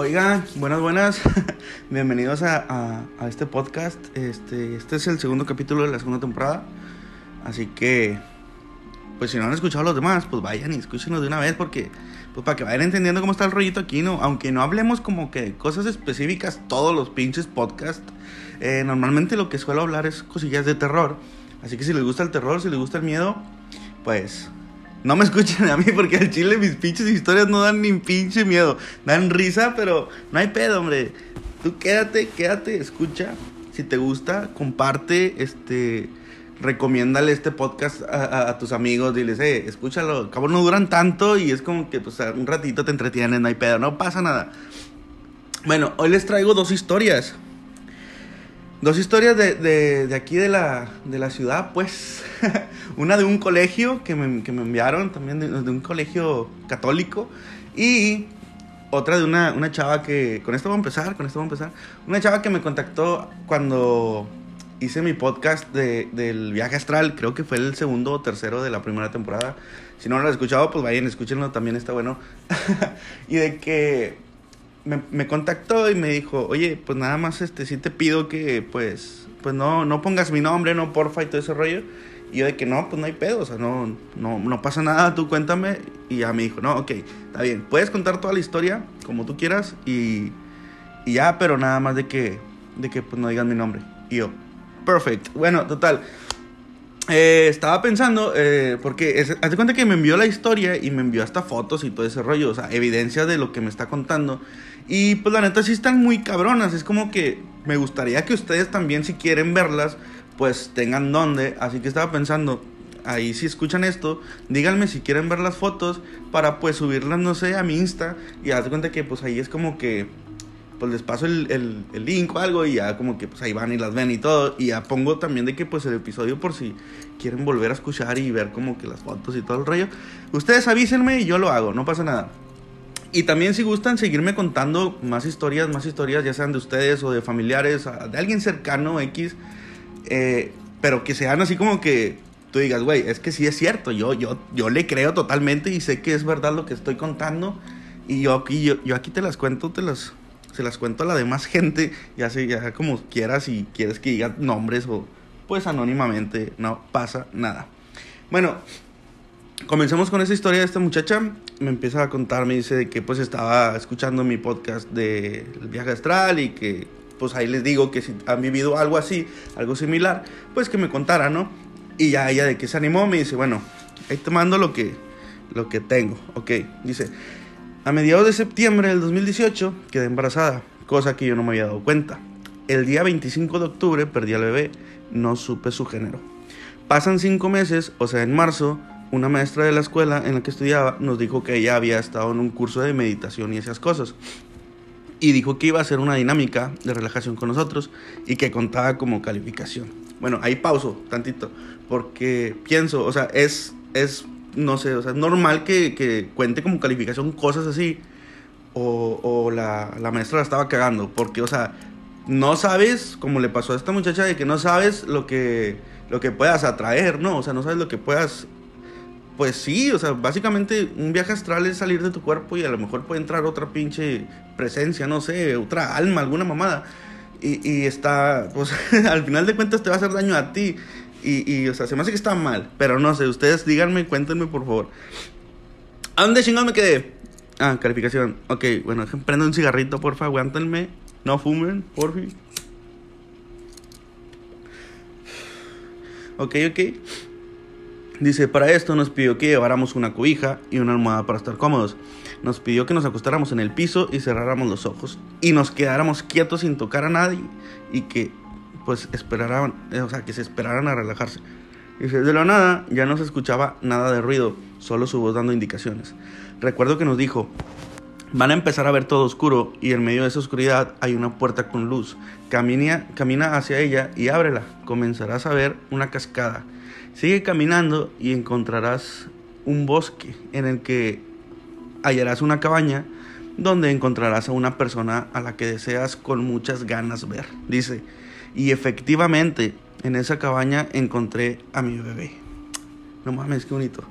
Oiga, buenas, buenas. Bienvenidos a, a, este podcast. Este, este es el segundo capítulo de la segunda temporada. Así que, pues si no han escuchado los demás, pues vayan y escúchenlos de una vez porque, pues para que vayan entendiendo cómo está el rollito aquí, ¿no? Aunque no hablemos como que cosas específicas todos los pinches podcasts. Eh, normalmente lo que suelo hablar es cosillas de terror. Así que si les gusta el terror, si les gusta el miedo, pues no me escuchen a mí porque al chile mis pinches historias no dan ni pinche miedo. Dan risa, pero no hay pedo, hombre. Tú quédate, quédate, escucha. Si te gusta, comparte, este, recomiéndale este podcast a, tus amigos. Diles, eh, escúchalo. Cabo no duran tanto y es como que, pues, un ratito te entretienen, no hay pedo, no pasa nada. Bueno, hoy les traigo dos historias. Dos historias de, de, de, aquí de la, de la ciudad, pues. Una de un colegio que me, que me enviaron, también de, de, un colegio católico. Y otra de una, una chava que. Con esto voy a empezar, con esto voy a empezar. Una chava que me contactó cuando hice mi podcast de, del viaje astral. Creo que fue el segundo o tercero de la primera temporada. Si no lo han escuchado, pues vayan, escúchenlo, también está bueno. y de que me, contactó y me dijo, oye, pues nada más este, sí te pido que pues, pues no, no pongas mi nombre, no porfa y todo ese rollo. Y yo de que no, pues no hay pedo, o sea, no, no, no pasa nada, tú cuéntame. Y ya me dijo, no, ok, está bien, puedes contar toda la historia como tú quieras y, y ya, pero nada más de que, de que pues no digas mi nombre. Y yo, perfect. Bueno, total. Eh, estaba pensando, eh, porque hace cuenta que me envió la historia y me envió hasta fotos y todo ese rollo, o sea, evidencia de lo que me está contando. Y pues la neta sí están muy cabronas. Es como que me gustaría que ustedes también, si quieren verlas, pues tengan donde. Así que estaba pensando, ahí si escuchan esto, díganme si quieren ver las fotos para pues subirlas, no sé, a mi Insta. Y haz cuenta que pues ahí es como que, pues les paso el, el, el, link o algo y ya como que pues ahí van y las ven y todo. Y ya pongo también de que pues el episodio por si quieren volver a escuchar y ver como que las fotos y todo el rollo. Ustedes avísenme y yo lo hago, no pasa nada. Y también si gustan seguirme contando más historias, más historias, ya sean de ustedes o de familiares, de alguien cercano, X, eh, pero que sean así como que tú digas, güey, es que sí es cierto, yo, yo, yo le creo totalmente y sé que es verdad lo que estoy contando y yo aquí, yo, yo aquí te las cuento, te las, se las cuento a la demás gente, ya sé, ya como quieras, si quieres que diga nombres o pues anónimamente, no pasa nada. Bueno, comencemos con esa historia de esta muchacha. Me empieza a contar, me dice que pues estaba escuchando mi podcast de viaje astral y que pues ahí les digo que si han vivido algo así, algo similar, pues que me contara, ¿no? Y ya ella de que se animó me dice, bueno, ahí te mando lo que, lo que tengo, ok. Dice, a mediados de septiembre del 2018 quedé embarazada, cosa que yo no me había dado cuenta. El día 25 de octubre perdí al bebé, no supe su género. Pasan cinco meses, o sea, en marzo, una maestra de la escuela en la que estudiaba nos dijo que ella había estado en un curso de meditación y esas cosas. Y dijo que iba a hacer una dinámica de relajación con nosotros y que contaba como calificación. Bueno, ahí pauso tantito, porque pienso, o sea, es, es no sé, o sea, es normal que, que cuente como calificación cosas así, o, o la, la maestra la estaba cagando, porque, o sea, no sabes, como le pasó a esta muchacha, de que no sabes lo que, lo que puedas atraer, ¿no? O sea, no sabes lo que puedas pues sí, o sea, básicamente un viaje astral es salir de tu cuerpo y a lo mejor puede entrar otra pinche presencia, no sé, otra alma, alguna mamada. Y, y está, pues al final de cuentas te va a hacer daño a ti. Y, y, o sea, se me hace que está mal, pero no sé, ustedes díganme, cuéntenme por favor. ¿A dónde chingón me quedé? Ah, calificación. Ok, bueno, prendo un cigarrito, porfa, aguántenme. No fumen, porfa. Ok, ok. Dice, para esto nos pidió que lleváramos una cobija y una almohada para estar cómodos. Nos pidió que nos acostáramos en el piso y cerráramos los ojos. Y nos quedáramos quietos sin tocar a nadie y que pues esperaran, eh, o sea, que se esperaran a relajarse. Dice, de la nada ya no se escuchaba nada de ruido, solo su voz dando indicaciones. Recuerdo que nos dijo, van a empezar a ver todo oscuro y en medio de esa oscuridad hay una puerta con luz. Camina, camina hacia ella y ábrela. Comenzarás a ver una cascada Sigue caminando y encontrarás un bosque en el que hallarás una cabaña donde encontrarás a una persona a la que deseas con muchas ganas ver. Dice, y efectivamente en esa cabaña encontré a mi bebé. No mames, qué bonito.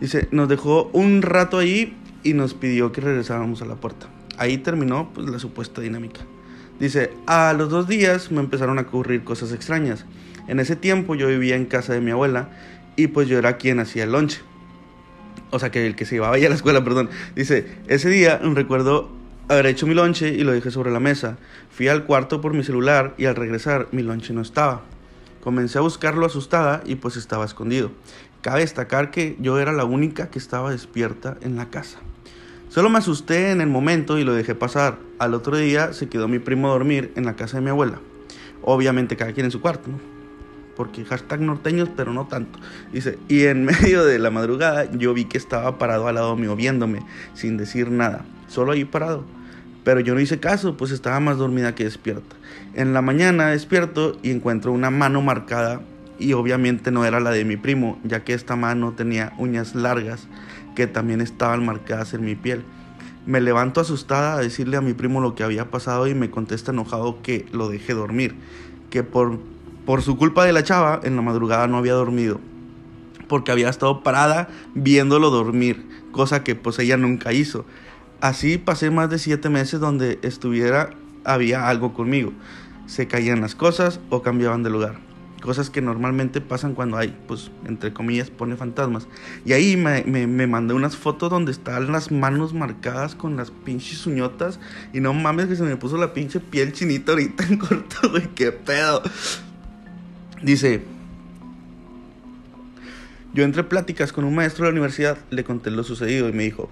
Dice, nos dejó un rato ahí y nos pidió que regresáramos a la puerta. ahí terminó pues, la supuesta dinámica. Dice, a los dos días me empezaron a ocurrir cosas extrañas. En ese tiempo yo vivía en casa de mi abuela y pues yo era quien hacía el lonche. O sea, que el que se iba a a la escuela, perdón. Dice, ese día recuerdo haber hecho mi lonche y lo dejé sobre la mesa. Fui al cuarto por mi celular y al regresar mi lonche no estaba. Comencé a buscarlo asustada y pues estaba escondido. Cabe destacar que yo era la única que estaba despierta en la casa. Solo me asusté en el momento y lo dejé pasar. Al otro día se quedó mi primo a dormir en la casa de mi abuela. Obviamente cada quien en su cuarto. Porque hashtag norteños, pero no tanto. Dice, y en medio de la madrugada yo vi que estaba parado al lado mío viéndome, sin decir nada, solo ahí parado. Pero yo no hice caso, pues estaba más dormida que despierta. En la mañana despierto y encuentro una mano marcada y obviamente no era la de mi primo, ya que esta mano tenía uñas largas que también estaban marcadas en mi piel. Me levanto asustada a decirle a mi primo lo que había pasado y me contesta enojado que lo dejé dormir, que por, por su culpa de la chava en la madrugada no había dormido, porque había estado parada viéndolo dormir, cosa que pues ella nunca hizo. Así pasé más de siete meses donde estuviera había algo conmigo. Se caían las cosas o cambiaban de lugar cosas que normalmente pasan cuando hay, pues, entre comillas, pone fantasmas. Y ahí me, me, mandé unas fotos donde están las manos marcadas con las pinches uñotas. Y no mames que se me puso la pinche piel chinita ahorita en corto, güey, qué pedo. Dice, yo entre pláticas con un maestro de la universidad, le conté lo sucedido y me dijo,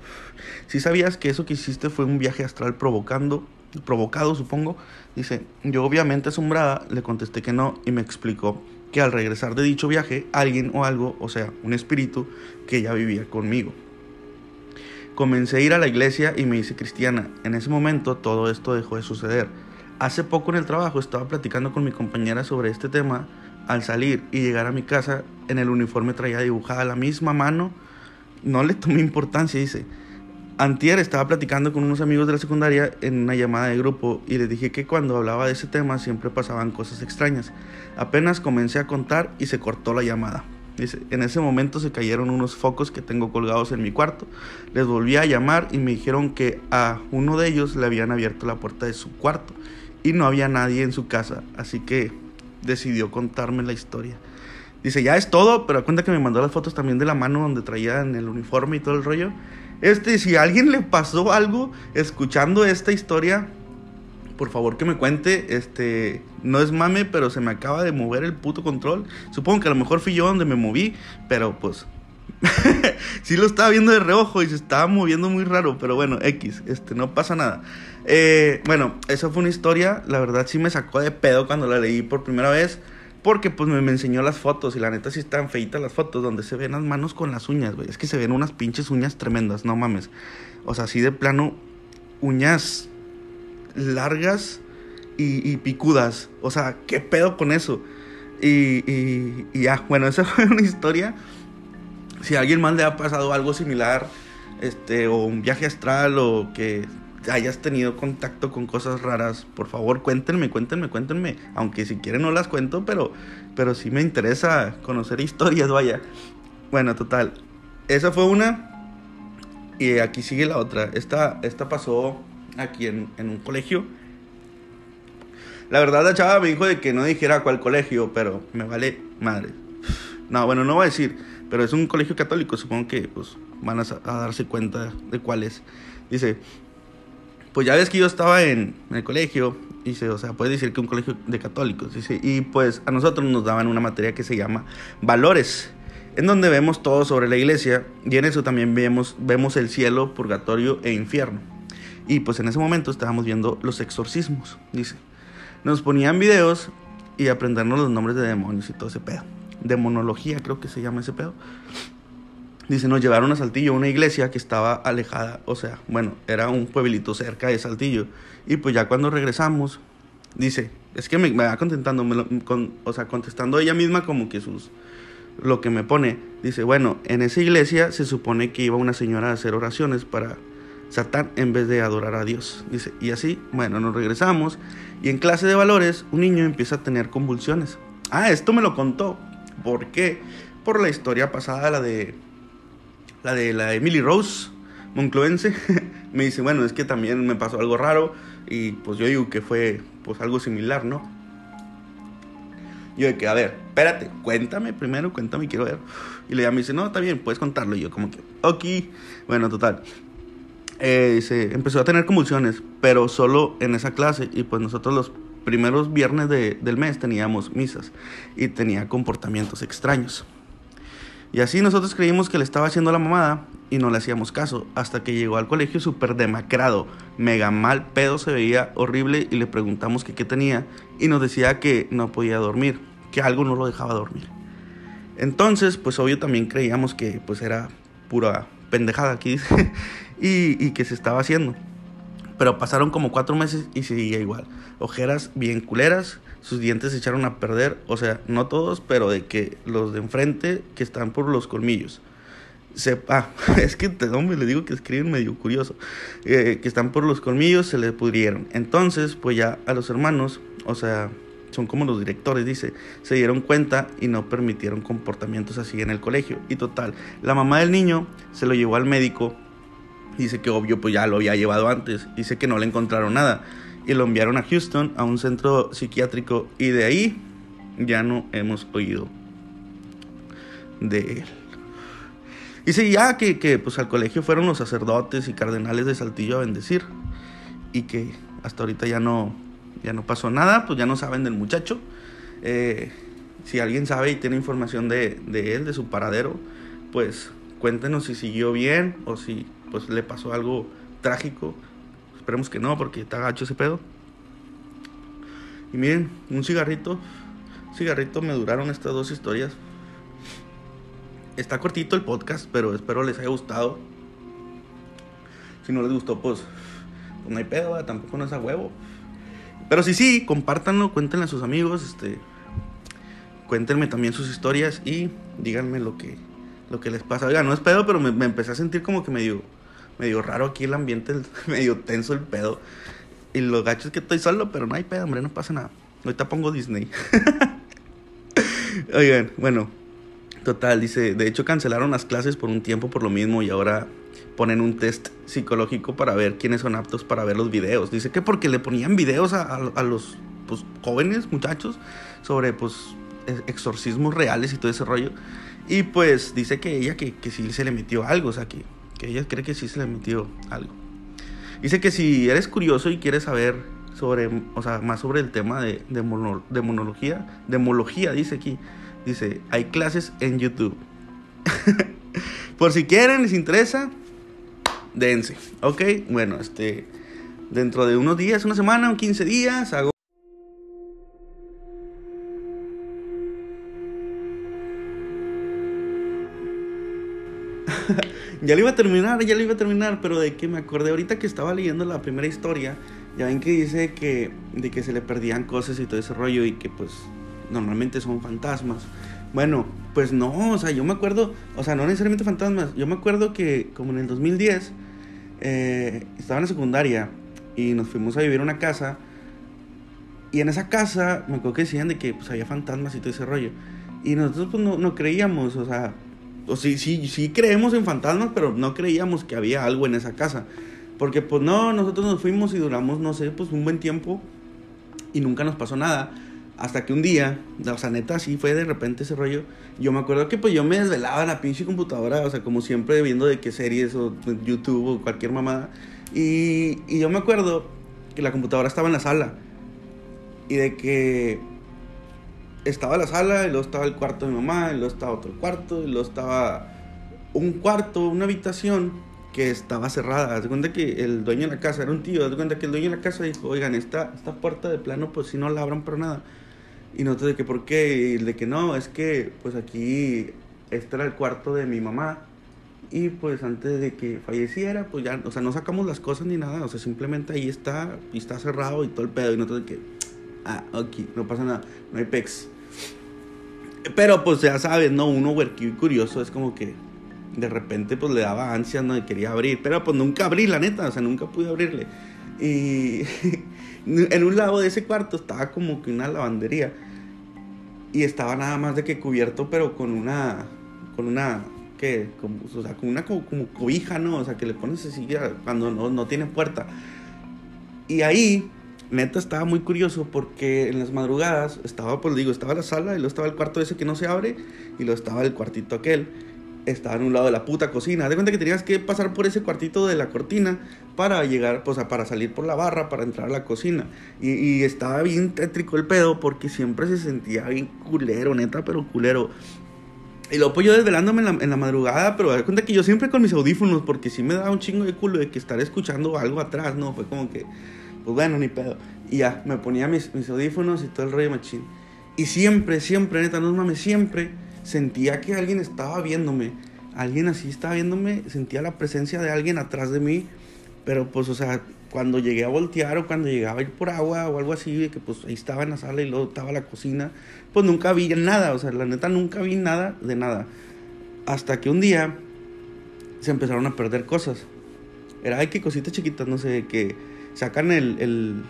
si sabías que eso que hiciste fue un viaje astral provocando provocado supongo, dice, yo obviamente asombrada le contesté que no y me explicó que al regresar de dicho viaje alguien o algo, o sea, un espíritu que ya vivía conmigo. Comencé a ir a la iglesia y me hice cristiana. En ese momento todo esto dejó de suceder. Hace poco en el trabajo estaba platicando con mi compañera sobre este tema. Al salir y llegar a mi casa, en el uniforme traía dibujada la misma mano. No le tomé importancia, dice. Antier estaba platicando con unos amigos de la secundaria en una llamada de grupo y les dije que cuando hablaba de ese tema siempre pasaban cosas extrañas. Apenas comencé a contar y se cortó la llamada. Dice, en ese momento se cayeron unos focos que tengo colgados en mi cuarto. Les volví a llamar y me dijeron que a uno de ellos le habían abierto la puerta de su cuarto y no había nadie en su casa, así que decidió contarme la historia. Dice, ya es todo, pero cuenta que me mandó las fotos también de la mano donde traía en el uniforme y todo el rollo. Este, si a alguien le pasó algo escuchando esta historia, por favor que me cuente. Este, no es mame, pero se me acaba de mover el puto control. Supongo que a lo mejor fui yo donde me moví, pero pues sí lo estaba viendo de reojo y se estaba moviendo muy raro, pero bueno, X, este, no pasa nada. Eh, bueno, esa fue una historia, la verdad sí me sacó de pedo cuando la leí por primera vez. Porque pues me, enseñó las fotos y la neta sí están feitas las fotos donde se ven las manos con las uñas, güey. Es que se ven unas pinches uñas tremendas, no mames. O sea, así de plano, uñas largas y, picudas. O sea, ¿qué pedo con eso? Y, y, y, ya, bueno, esa fue una historia. Si a alguien más le ha pasado algo similar, este, o un viaje astral, o que hayas tenido contacto con cosas raras, por favor cuéntenme, cuéntenme, cuéntenme. Aunque si quieren no las cuento, pero, pero sí me interesa conocer historias, vaya. Bueno, total. Esa fue una. Y aquí sigue la otra. Esta, esta pasó aquí en, en un colegio. La verdad la chava me dijo de que no dijera cuál colegio, pero me vale madre. No, bueno, no voy a decir, pero es un colegio católico, supongo que pues van a, darse cuenta de cuál es. Dice, pues ya ves que yo estaba en, el colegio, dice, o sea, puedes decir que un colegio de católicos, dice, y pues a nosotros nos daban una materia que se llama valores, en donde vemos todo sobre la iglesia y en eso también vemos, vemos el cielo, purgatorio e infierno. Y pues en ese momento estábamos viendo los exorcismos, dice. Nos ponían videos y aprendernos los nombres de demonios y todo ese pedo. Demonología creo que se llama ese pedo. Dice, nos llevaron a Saltillo, una iglesia que estaba alejada, o sea, bueno, era un pueblito cerca de Saltillo. Y pues ya cuando regresamos, dice, es que me, va contentando, con, o sea, contestando ella misma como que sus, lo que me pone, dice, bueno, en esa iglesia se supone que iba una señora a hacer oraciones para Satán en vez de adorar a Dios. Dice, y así, bueno, nos regresamos y en clase de valores un niño empieza a tener convulsiones. Ah, esto me lo contó. ¿Por qué? Por la historia pasada, la de la de la Emily Rose, moncloense, me dice, bueno, es que también me pasó algo raro y pues yo digo que fue pues algo similar, ¿no? Yo de que, a ver, espérate, cuéntame primero, cuéntame, quiero ver. Y le me dice, no, está bien, puedes contarlo. Y yo como que, ok. Bueno, total. Eh, se empezó a tener convulsiones, pero solo en esa clase. Y pues nosotros los primeros viernes de, del mes teníamos misas y tenía comportamientos extraños. Y así nosotros creímos que le estaba haciendo la mamada y no le hacíamos caso, hasta que llegó al colegio súper demacrado, mega mal pedo, se veía horrible y le preguntamos que qué tenía y nos decía que no podía dormir, que algo no lo dejaba dormir. Entonces, pues obvio también creíamos que pues era pura pendejada aquí y, y que se estaba haciendo. Pero pasaron como cuatro meses y seguía igual. Ojeras bien culeras, sus dientes se echaron a perder, o sea, no todos, pero de que los de enfrente que están por los colmillos. Se, ah, es que te hombre, le digo que escriben medio curioso, eh, que están por los colmillos, se le pudrieron. Entonces, pues ya a los hermanos, o sea, son como los directores, dice, se dieron cuenta y no permitieron comportamientos así en el colegio. Y total, la mamá del niño se lo llevó al médico, dice que obvio, pues ya lo había llevado antes, dice que no le encontraron nada y lo enviaron a Houston, a un centro psiquiátrico, y de ahí ya no hemos oído de él. Dice ya que, que pues al colegio fueron los sacerdotes y cardenales de Saltillo a bendecir y que hasta ahorita ya no, ya no pasó nada, pues ya no saben del muchacho. Eh, si alguien sabe y tiene información de, de, él, de su paradero, pues cuéntenos si siguió bien o si pues le pasó algo trágico Esperemos que no, porque está gacho ese pedo. Y miren, un cigarrito. Cigarrito me duraron estas dos historias. Está cortito el podcast, pero espero les haya gustado. Si no les gustó, pues, pues no hay pedo, tampoco no es a huevo. Pero sí, sí, compártanlo, cuéntenle a sus amigos, este, cuéntenme también sus historias y díganme lo que, lo que les pasa. Oiga, no es pedo, pero me, me empecé a sentir como que medio medio raro aquí el ambiente, medio tenso el pedo. Y lo gacho es que estoy solo, pero no hay pedo, hombre, no pasa nada. Ahorita pongo Disney. Oigan, bueno, total, dice, de hecho cancelaron las clases por un tiempo por lo mismo y ahora ponen un test psicológico para ver quiénes son aptos para ver los videos. Dice que porque le ponían videos a, a, los pues, jóvenes, muchachos, sobre pues exorcismos reales y todo ese rollo. Y pues dice que ella que, que sí se le metió algo, o sea que ella cree que sí se le metió algo. Dice que si eres curioso y quieres saber sobre, o sea, más sobre el tema de, de, mono, de monología, demología, dice aquí, dice, hay clases en YouTube. Por si quieren, les interesa, dense. Ok, bueno, este, dentro de unos días, una semana, o 15 días, hago ya lo iba a terminar, ya lo iba a terminar, pero de que me acordé ahorita que estaba leyendo la primera historia, ya ven que dice que de que se le perdían cosas y todo ese rollo y que pues normalmente son fantasmas. Bueno, pues no, o sea, yo me acuerdo, o sea, no necesariamente fantasmas, yo me acuerdo que como en el 2010 eh, estaba en la secundaria y nos fuimos a vivir a una casa y en esa casa me acuerdo que decían de que pues había fantasmas y todo ese rollo. Y nosotros pues no, no creíamos, o sea, o sí, sí, sí creemos en fantasmas, pero no creíamos que había algo en esa casa. Porque pues no, nosotros nos fuimos y duramos, no sé, pues un buen tiempo y nunca nos pasó nada. Hasta que un día, o sea, neta, así fue de repente ese rollo. Yo me acuerdo que pues yo me desvelaba en la pinche computadora, o sea, como siempre viendo de qué series o YouTube o cualquier mamada. Y, y yo me acuerdo que la computadora estaba en la sala. Y de que estaba la sala, y luego estaba el cuarto de mi mamá, y luego estaba otro cuarto, y luego estaba un cuarto, una habitación que estaba cerrada. Haz cuenta que el dueño de la casa era un tío. Haz cuenta que el dueño de la casa dijo: Oigan, esta, esta puerta de plano, pues si no la abran para nada. Y nosotros, de que, ¿por qué? Y de que no, es que, pues aquí, este era el cuarto de mi mamá. Y pues antes de que falleciera, pues ya, o sea, no sacamos las cosas ni nada. O sea, simplemente ahí está, y está cerrado y todo el pedo. Y nosotros, de que, ah, ok, no pasa nada, no hay pex. Pero pues ya sabes, ¿no? Uno curioso es como que de repente pues le daba ansia, ¿no? Y quería abrir. Pero pues nunca abrí, la neta, o sea, nunca pude abrirle. Y en un lado de ese cuarto estaba como que una lavandería. Y estaba nada más de que cubierto, pero con una, con una, que, como, o sea, como una como, cobija, ¿no? O sea, que le pones así cuando no, no tiene puerta. Y ahí, neta, estaba muy curioso porque en las madrugadas estaba, pues digo, estaba la sala y luego estaba el cuarto ese que no se abre y luego estaba el cuartito aquel. Estaba en un lado de la puta cocina. De cuenta que tenías que pasar por ese cuartito de la cortina para llegar, pues, para salir por la barra, para entrar a la cocina. Y, estaba bien tétrico el pedo porque siempre se sentía bien culero, neta, pero culero. Y luego pues yo desvelándome en la, madrugada, pero de cuenta que yo siempre con mis audífonos, porque sí me daba un chingo de culo de que estar escuchando algo atrás, ¿no? Fue como que, pues bueno, ni pedo. Y ya, me ponía mis, mis audífonos y todo el rollo machín. Y siempre, siempre, neta, no mames, siempre sentía que alguien estaba viéndome. Alguien así estaba viéndome, sentía la presencia de alguien atrás de mí. Pero pues, o sea, cuando llegué a voltear o cuando llegaba a ir por agua o algo así, que pues ahí estaba en la sala y luego estaba la cocina, pues nunca vi nada, o sea, la neta nunca vi nada de nada. Hasta que un día se empezaron a perder cosas. Era, ay, que cositas chiquitas, no sé, que sacan el, el-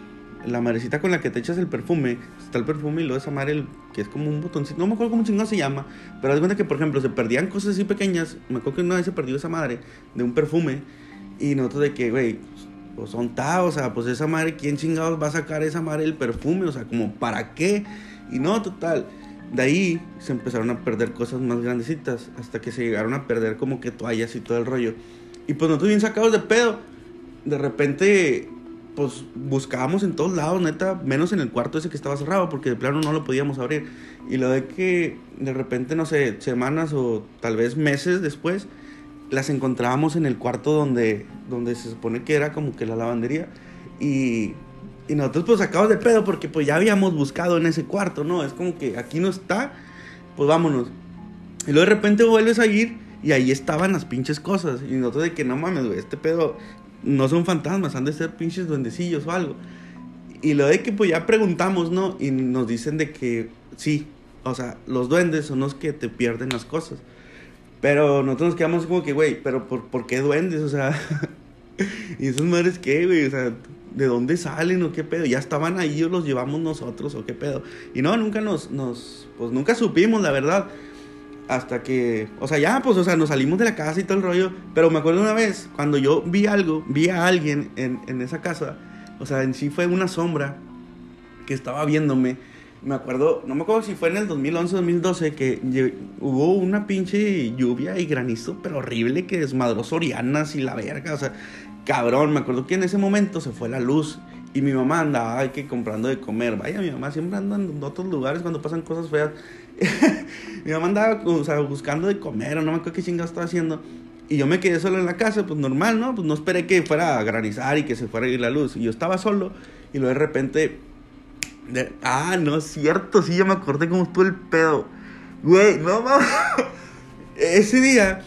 la madrecita con la que te echas el perfume. Está el perfume y luego esa madre, el- que es como un botoncito, no me acuerdo cómo chingado se llama, pero haz cuenta que, por ejemplo, se perdían cosas así pequeñas. Me acuerdo que una vez se perdió esa madre de un perfume y nosotros de que, güey, pues son ta, o sea, pues esa madre, ¿quién chingados va a sacar esa madre el perfume? O sea, como, ¿para qué? Y no, total. De ahí se empezaron a perder cosas más grandecitas, hasta que se llegaron a perder como que toallas y todo el rollo. Y pues nosotros bien sacados de pedo. De repente, pues buscábamos en todos lados, neta, menos en el cuarto ese que estaba cerrado, porque de plano no lo podíamos abrir. Y lo de que de repente, no sé, semanas o tal vez meses después, las encontrábamos en el cuarto donde, donde se supone que era como que la lavandería. Y, y nosotros pues sacados de pedo porque pues ya habíamos buscado en ese cuarto, ¿no? Es como que aquí no está, pues vámonos. Y luego de repente vuelves a ir y ahí estaban las pinches cosas. Y nosotros de que no mames, güey, este pedo no son fantasmas, han de ser pinches duendecillos o algo. Y lo de que pues ya preguntamos, ¿no? Y nos dicen de que sí, o sea, los duendes son los que te pierden las cosas. Pero nosotros nos quedamos como que, güey, pero por, ¿por qué duendes? O sea, ¿y esos madres qué, güey? O sea, ¿de dónde salen o qué pedo? ¿Ya estaban ahí o los llevamos nosotros o qué pedo? Y no, nunca nos, nos, pues nunca supimos, la verdad. Hasta que, o sea, ya, pues, o sea, nos salimos de la casa y todo el rollo. Pero me acuerdo una vez, cuando yo vi algo, vi a alguien en, en esa casa, o sea, en sí fue una sombra que estaba viéndome. Me acuerdo, no me acuerdo si fue en el 2011 2012 que hubo una pinche lluvia y granizo, pero horrible que desmadró Sorianas y la verga, o sea, cabrón, me acuerdo que en ese momento se fue la luz y mi mamá andaba que comprando de comer. Vaya, mi mamá siempre anda en otros lugares cuando pasan cosas feas. mi mamá andaba buscando de comer o no me acuerdo qué chingados estaba haciendo. Y yo me quedé solo en la casa, pues normal, ¿no? Pues no esperé que fuera a granizar y que se fuera a ir la luz. Y yo estaba solo y luego de repente ah, no es cierto, sí, ya me acordé cómo estuvo el pedo. Güey, no mames. Ese día,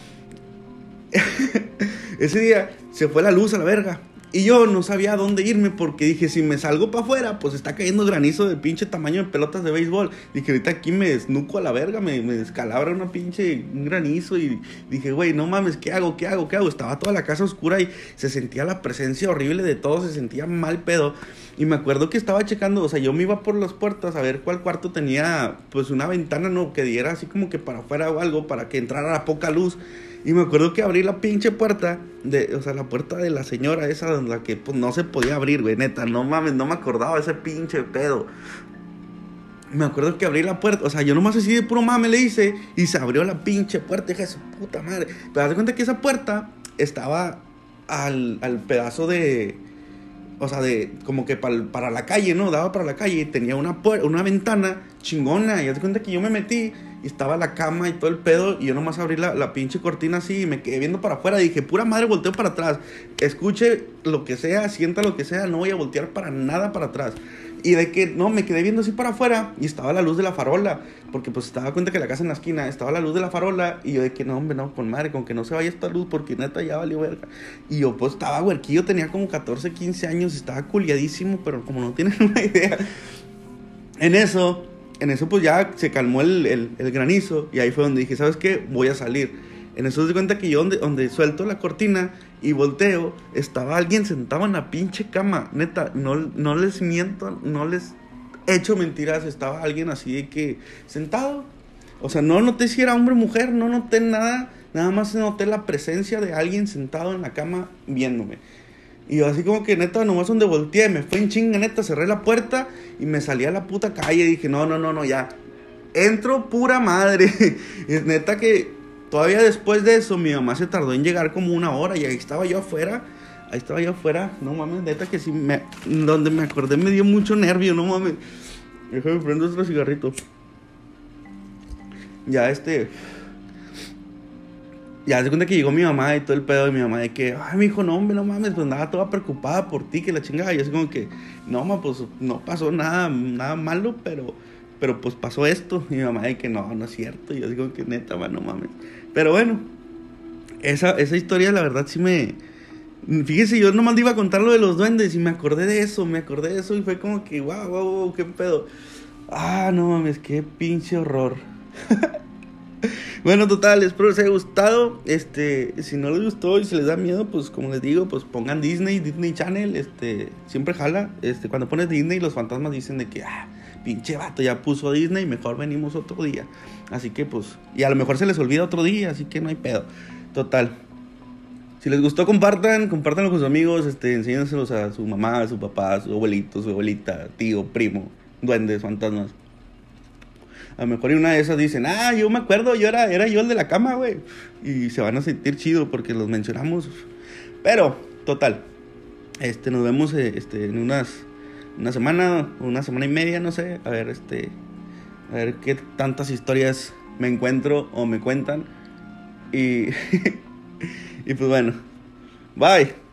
ese día se fue la luz a la verga. Y yo no sabía a dónde irme porque dije, si me salgo para afuera, pues está cayendo granizo de pinche tamaño de pelotas de béisbol. Dije, ahorita aquí me desnuco a la verga, me, descalabra una pinche un granizo. Y dije, güey, no mames, ¿qué hago? ¿Qué hago? ¿Qué hago? Estaba toda la casa oscura y se sentía la presencia horrible de todo, se sentía mal pedo. Y me acuerdo que estaba checando, o sea, yo me iba por las puertas a ver cuál cuarto tenía, pues una ventana, ¿no? Que diera así como que para afuera o algo, para que entrara la poca luz. Y me acuerdo que abrí la pinche puerta, de, o sea, la puerta de la señora esa, la que pues no se podía abrir, güey, neta, no mames, no me acordaba de ese pinche pedo. Me acuerdo que abrí la puerta, o sea, yo nomás así de puro mame le hice y se abrió la pinche puerta, hija de su puta madre. Pero haz de cuenta que esa puerta estaba al, al pedazo de, o sea, de como que pa'l- para la calle, ¿no? Daba para la calle y tenía una, puer- una ventana chingona. Y haz de cuenta que yo me metí estaba la cama y todo el pedo. Y yo nomás abrí la, la pinche cortina así y me quedé viendo para afuera. Dije, pura madre, volteo para atrás. Escuche lo que sea, sienta lo que sea, no voy a voltear para nada para atrás. Y de que, no, me quedé viendo así para afuera y estaba la luz de la farola. Porque pues estaba cuenta que la casa en la esquina estaba la luz de la farola. Y yo de que, no, hombre, no, con madre, con que no se vaya esta luz porque neta ya valió verga. Y yo pues estaba huerquillo, tenía como 14, 15 años, estaba culiadísimo, pero como no tienen una idea. En eso, en eso pues ya se calmó el, el- granizo y ahí fue donde dije, ¿sabes qué? Voy a salir. En eso se cuenta que yo donde, donde suelto la cortina y volteo, estaba alguien sentado en la pinche cama. Neta, no, no les miento, no les echo mentiras. Estaba alguien así de que sentado. O sea, no noté si era hombre o mujer, no noté nada. nada más noté la presencia de alguien sentado en la cama viéndome. Y yo así como que neta, nomás donde volteé, me fue en chinga, neta, cerré la puerta y me salí a la puta calle. Y dije, no, no, no, no, ya. Entro pura madre. es neta que todavía después de eso, mi mamá se tardó en llegar como una hora y ahí estaba yo afuera. Ahí estaba yo afuera. No mames, neta que sí, me, donde me acordé me dio mucho nervio, no mames. Déjame prender otro cigarrito. Ya este ya se cuenta que llegó mi mamá y todo el pedo de mi mamá de que, ay, mi hijo, no, hombre, no mames, pues andaba toda preocupada por ti, que la chingada. Y así como que, no, ma, pues no pasó nada, nada malo, pero, pero pues pasó esto. Y mi mamá de que, no, no es cierto. Y yo digo que neta, ma, no mames. Pero bueno, esa, esa historia, la verdad, sí me. Fíjese, yo nomás iba a contar lo de los duendes y me acordé de eso, me acordé de eso y fue como que, wow, wow, wow, qué pedo. Ah, no mames, qué pinche horror. bueno, total, espero les haya gustado. Este, si no les gustó y si les da miedo, pues como les digo, pues pongan Disney, Disney Channel, este, siempre jala. Este, cuando pones Disney, los fantasmas dicen de que, ah, pinche vato, ya puso Disney, mejor venimos otro día. Así que pues, y a lo mejor se les olvida otro día, así que no hay pedo. Total. Si les gustó, compartan, compártanlo con sus amigos, este, enséñenselos a su mamá, a su papá, a su abuelito, su abuelita, tío, primo, duendes, fantasmas. A lo mejor en una de esas dicen, ah, yo me acuerdo, yo era, era yo el de la cama, güey. Y se van a sentir chido porque los mencionamos. Pero, total. Este, nos vemos eh, este, en unas, una semana, una semana y media, no sé. A ver, este, a ver qué tantas historias me encuentro o me cuentan. Y, y pues bueno, bye.